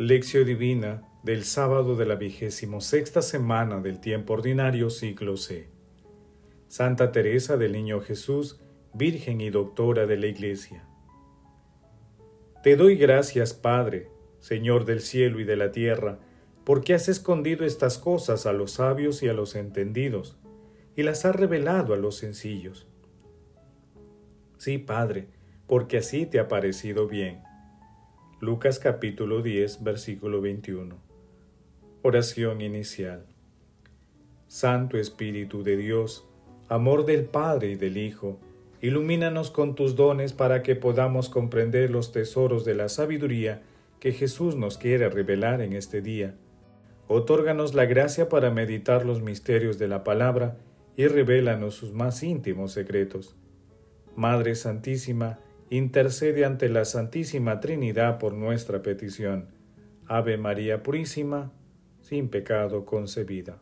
Lección Divina del sábado de la vigésimo sexta semana del tiempo ordinario ciclo C. Santa Teresa del Niño Jesús, Virgen y Doctora de la Iglesia. Te doy gracias, Padre, Señor del cielo y de la tierra, porque has escondido estas cosas a los sabios y a los entendidos, y las has revelado a los sencillos. Sí, Padre, porque así te ha parecido bien. Lucas capítulo 10, versículo 21. Oración inicial. Santo Espíritu de Dios, amor del Padre y del Hijo, ilumínanos con tus dones para que podamos comprender los tesoros de la sabiduría que Jesús nos quiere revelar en este día. Otórganos la gracia para meditar los misterios de la palabra y revélanos sus más íntimos secretos. Madre Santísima, intercede ante la Santísima Trinidad por nuestra petición. Ave María Purísima, sin pecado concebida.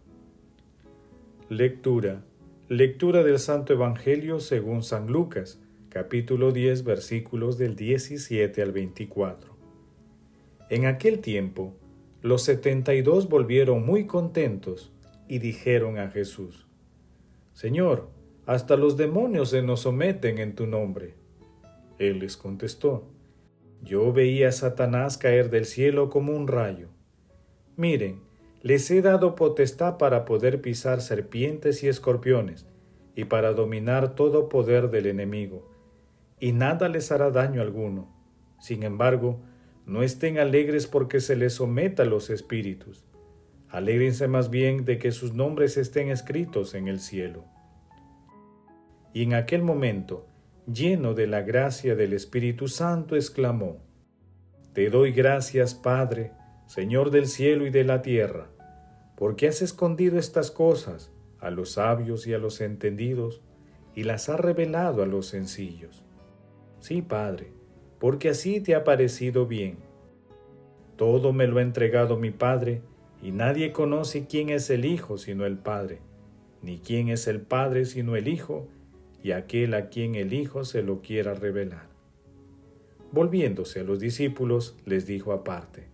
Lectura. Lectura del Santo Evangelio según San Lucas, capítulo 10, versículos del 17 al 24. En aquel tiempo, los setenta y dos volvieron muy contentos y dijeron a Jesús, Señor, hasta los demonios se nos someten en tu nombre. Él les contestó, Yo veía a Satanás caer del cielo como un rayo. Miren, les he dado potestad para poder pisar serpientes y escorpiones, y para dominar todo poder del enemigo, y nada les hará daño alguno. Sin embargo, no estén alegres porque se les someta a los espíritus. Alégrense más bien de que sus nombres estén escritos en el cielo. Y en aquel momento, lleno de la gracia del Espíritu Santo, exclamó, Te doy gracias, Padre, Señor del cielo y de la tierra, porque has escondido estas cosas a los sabios y a los entendidos, y las has revelado a los sencillos. Sí, Padre, porque así te ha parecido bien. Todo me lo ha entregado mi Padre, y nadie conoce quién es el Hijo sino el Padre, ni quién es el Padre sino el Hijo, y aquel a quien el Hijo se lo quiera revelar. Volviéndose a los discípulos, les dijo aparte,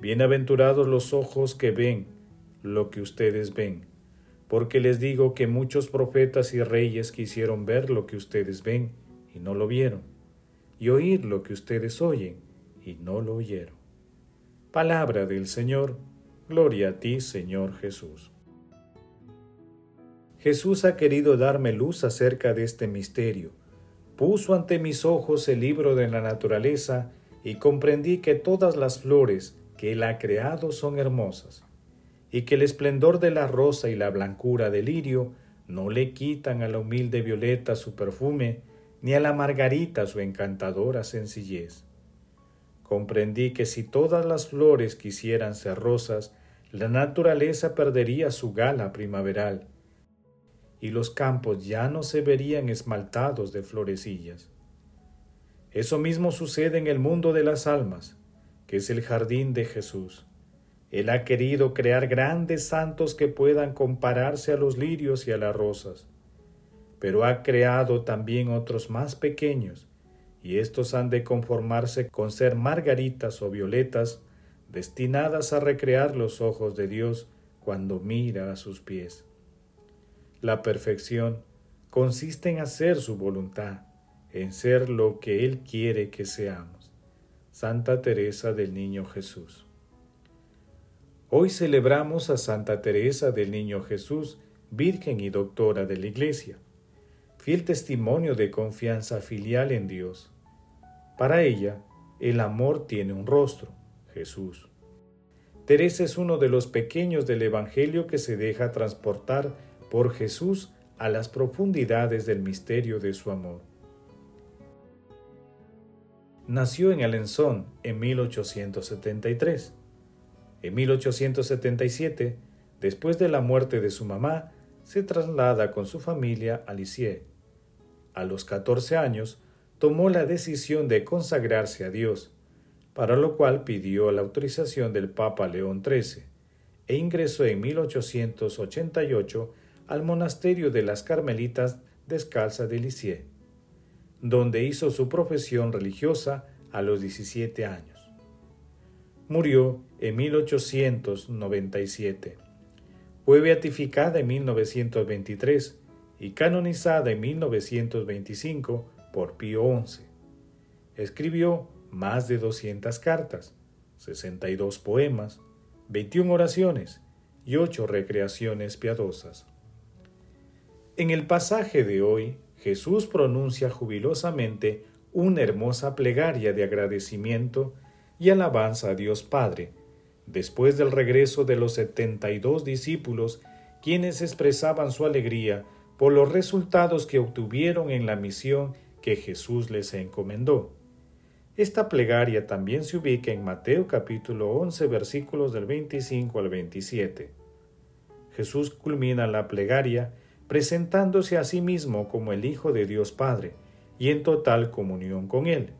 Bienaventurados los ojos que ven lo que ustedes ven, porque les digo que muchos profetas y reyes quisieron ver lo que ustedes ven y no lo vieron, y oír lo que ustedes oyen y no lo oyeron. Palabra del Señor, gloria a ti, Señor Jesús. Jesús ha querido darme luz acerca de este misterio. Puso ante mis ojos el libro de la naturaleza y comprendí que todas las flores que Él ha creado son hermosas, y que el esplendor de la rosa y la blancura del lirio no le quitan a la humilde violeta su perfume, ni a la margarita su encantadora sencillez. Comprendí que si todas las flores quisieran ser rosas, la naturaleza perdería su gala primaveral, y los campos ya no se verían esmaltados de florecillas. Eso mismo sucede en el mundo de las almas, que es el jardín de Jesús. Él ha querido crear grandes santos que puedan compararse a los lirios y a las rosas, pero ha creado también otros más pequeños, y estos han de conformarse con ser margaritas o violetas, destinadas a recrear los ojos de Dios cuando mira a sus pies. La perfección consiste en hacer su voluntad, en ser lo que Él quiere que seamos. Santa Teresa del Niño Jesús. Hoy celebramos a Santa Teresa del Niño Jesús, Virgen y Doctora de la Iglesia, fiel testimonio de confianza filial en Dios. Para ella, el amor tiene un rostro, Jesús. Teresa es uno de los pequeños del Evangelio que se deja transportar por Jesús a las profundidades del misterio de su amor. Nació en Alençon en 1873. En 1877, después de la muerte de su mamá, se traslada con su familia a Lisieux. A los 14 años, tomó la decisión de consagrarse a Dios, para lo cual pidió la autorización del Papa León XIII e ingresó en 1888 al monasterio de las Carmelitas Descalza de Lisieux, donde hizo su profesión religiosa a los 17 años. Murió en 1897. Fue beatificada en 1923 y canonizada en 1925 por Pío XI. Escribió más de 200 cartas, 62 poemas, 21 oraciones y 8 recreaciones piadosas. En el pasaje de hoy, Jesús pronuncia jubilosamente una hermosa plegaria de agradecimiento y alabanza a Dios Padre, después del regreso de los setenta y dos discípulos, quienes expresaban su alegría por los resultados que obtuvieron en la misión que Jesús les encomendó. Esta plegaria también se ubica en Mateo capítulo 11 versículos del 25 al 27. Jesús culmina la plegaria presentándose a sí mismo como el Hijo de Dios Padre y en total comunión con Él.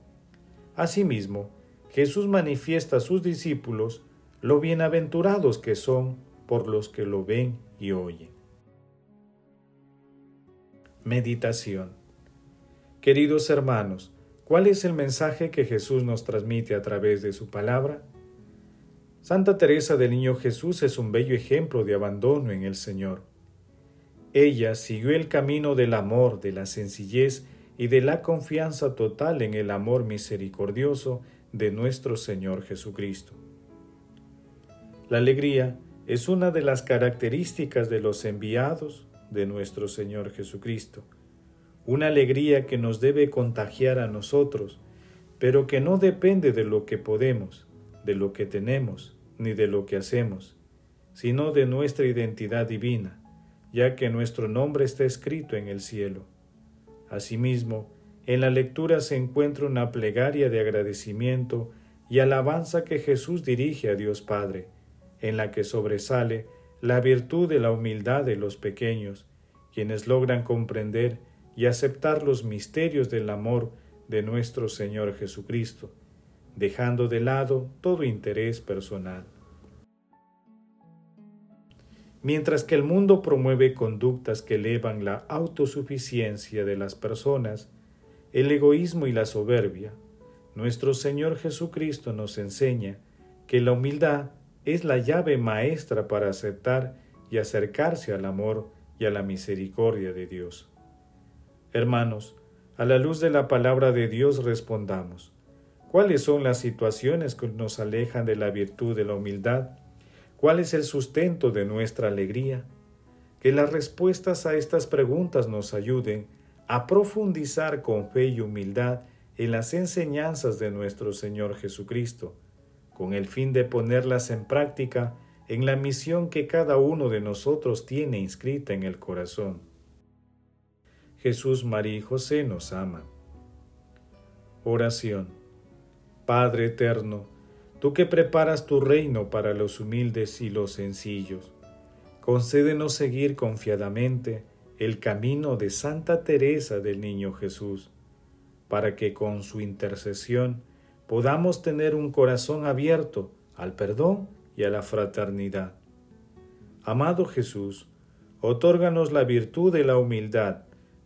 Asimismo, Jesús manifiesta a sus discípulos lo bienaventurados que son por los que lo ven y oyen. Meditación Queridos hermanos, ¿cuál es el mensaje que Jesús nos transmite a través de su palabra? Santa Teresa del Niño Jesús es un bello ejemplo de abandono en el Señor. Ella siguió el camino del amor, de la sencillez y de la confianza total en el amor misericordioso de nuestro Señor Jesucristo. La alegría es una de las características de los enviados de nuestro Señor Jesucristo, una alegría que nos debe contagiar a nosotros, pero que no depende de lo que podemos, de lo que tenemos, ni de lo que hacemos, sino de nuestra identidad divina, ya que nuestro nombre está escrito en el cielo. Asimismo, en la lectura se encuentra una plegaria de agradecimiento y alabanza que Jesús dirige a Dios Padre, en la que sobresale la virtud de la humildad de los pequeños, quienes logran comprender y aceptar los misterios del amor de nuestro Señor Jesucristo, dejando de lado todo interés personal. Mientras que el mundo promueve conductas que elevan la autosuficiencia de las personas, el egoísmo y la soberbia, nuestro Señor Jesucristo nos enseña que la humildad es la llave maestra para aceptar y acercarse al amor y a la misericordia de Dios. Hermanos, a la luz de la palabra de Dios respondamos, ¿cuáles son las situaciones que nos alejan de la virtud de la humildad? ¿Cuál es el sustento de nuestra alegría? Que las respuestas a estas preguntas nos ayuden a profundizar con fe y humildad en las enseñanzas de nuestro Señor Jesucristo, con el fin de ponerlas en práctica en la misión que cada uno de nosotros tiene inscrita en el corazón. Jesús, María y José nos aman. Oración. Padre eterno, tú que preparas tu reino para los humildes y los sencillos, concédenos seguir confiadamente el camino de Santa Teresa del Niño Jesús, para que con su intercesión podamos tener un corazón abierto al perdón y a la fraternidad. Amado Jesús, otórganos la virtud de la humildad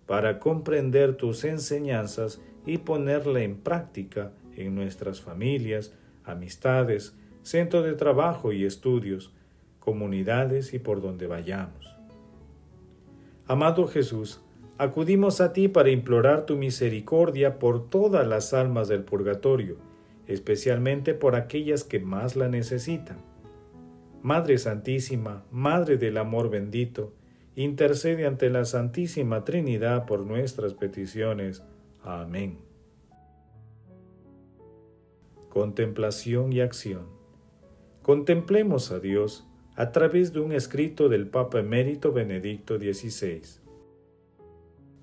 para comprender tus enseñanzas y ponerla en práctica en nuestras familias, amistades, centros de trabajo y estudios, comunidades y por donde vayamos. Amado Jesús, acudimos a ti para implorar tu misericordia por todas las almas del purgatorio, especialmente por aquellas que más la necesitan. Madre Santísima, Madre del Amor bendito, intercede ante la Santísima Trinidad por nuestras peticiones. Amén. Contemplación y acción. Contemplemos a Dios a través de un escrito del Papa Emérito Benedicto XVI.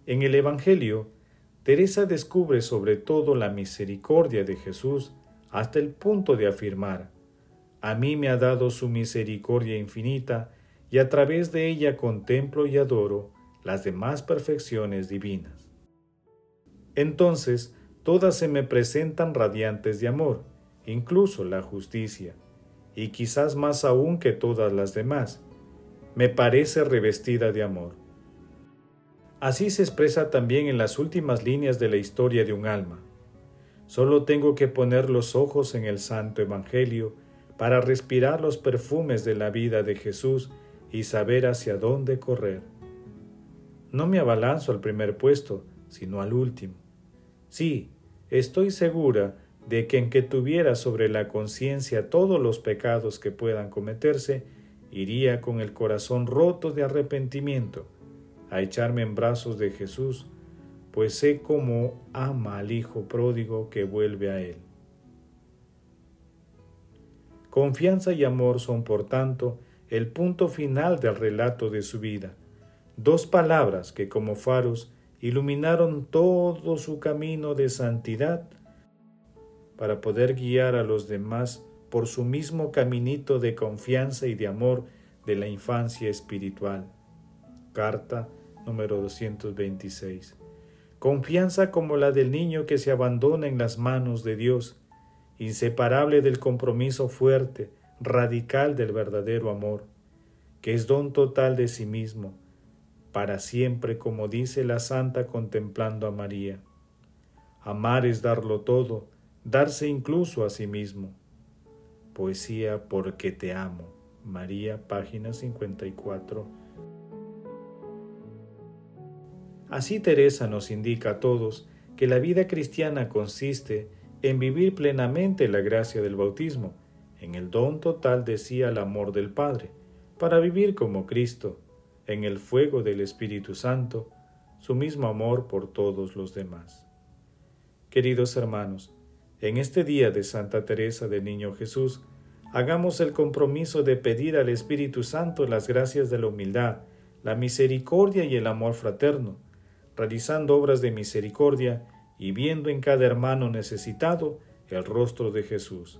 En el Evangelio, Teresa descubre sobre todo la misericordia de Jesús hasta el punto de afirmar, a mí me ha dado su misericordia infinita y a través de ella contemplo y adoro las demás perfecciones divinas. Entonces, todas se me presentan radiantes de amor, incluso la justicia, y quizás más aún que todas las demás, me parece revestida de amor. Así se expresa también en las últimas líneas de la historia de un alma. Solo tengo que poner los ojos en el Santo Evangelio para respirar los perfumes de la vida de Jesús y saber hacia dónde correr. No me abalanzo al primer puesto, sino al último. Sí, estoy segura de que en que tuviera sobre la conciencia todos los pecados que puedan cometerse, iría con el corazón roto de arrepentimiento a echarme en brazos de Jesús, pues sé cómo ama al Hijo pródigo que vuelve a Él. Confianza y amor son, por tanto, el punto final del relato de su vida, dos palabras que como faros iluminaron todo su camino de santidad para poder guiar a los demás por su mismo caminito de confianza y de amor de la infancia espiritual. Carta número 226. Confianza como la del niño que se abandona en las manos de Dios, inseparable del compromiso fuerte, radical del verdadero amor, que es don total de sí mismo, para siempre, como dice la santa contemplando a María. Amar es darlo todo, darse incluso a sí mismo. Poesía Porque te amo. María, página 54. Así Teresa nos indica a todos que la vida cristiana consiste en vivir plenamente la gracia del bautismo, en el don total de sí al amor del Padre, para vivir como Cristo, en el fuego del Espíritu Santo, su mismo amor por todos los demás. Queridos hermanos, en este día de Santa Teresa del Niño Jesús, hagamos el compromiso de pedir al Espíritu Santo las gracias de la humildad, la misericordia y el amor fraterno, realizando obras de misericordia y viendo en cada hermano necesitado el rostro de Jesús.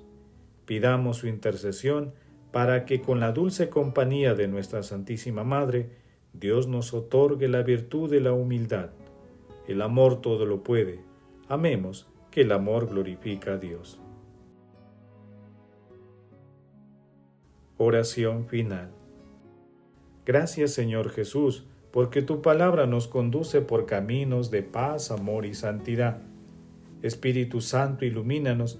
Pidamos su intercesión para que con la dulce compañía de nuestra Santísima Madre, Dios nos otorgue la virtud de la humildad. El amor todo lo puede. Amemos que el amor glorifica a Dios. Oración final. Gracias Señor Jesús, porque tu palabra nos conduce por caminos de paz, amor y santidad. Espíritu Santo, ilumínanos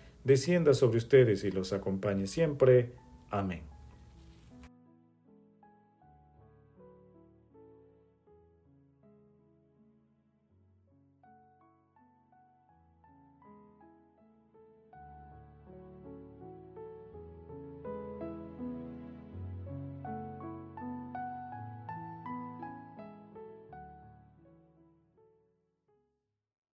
descienda sobre ustedes y los acompañe siempre. Amén.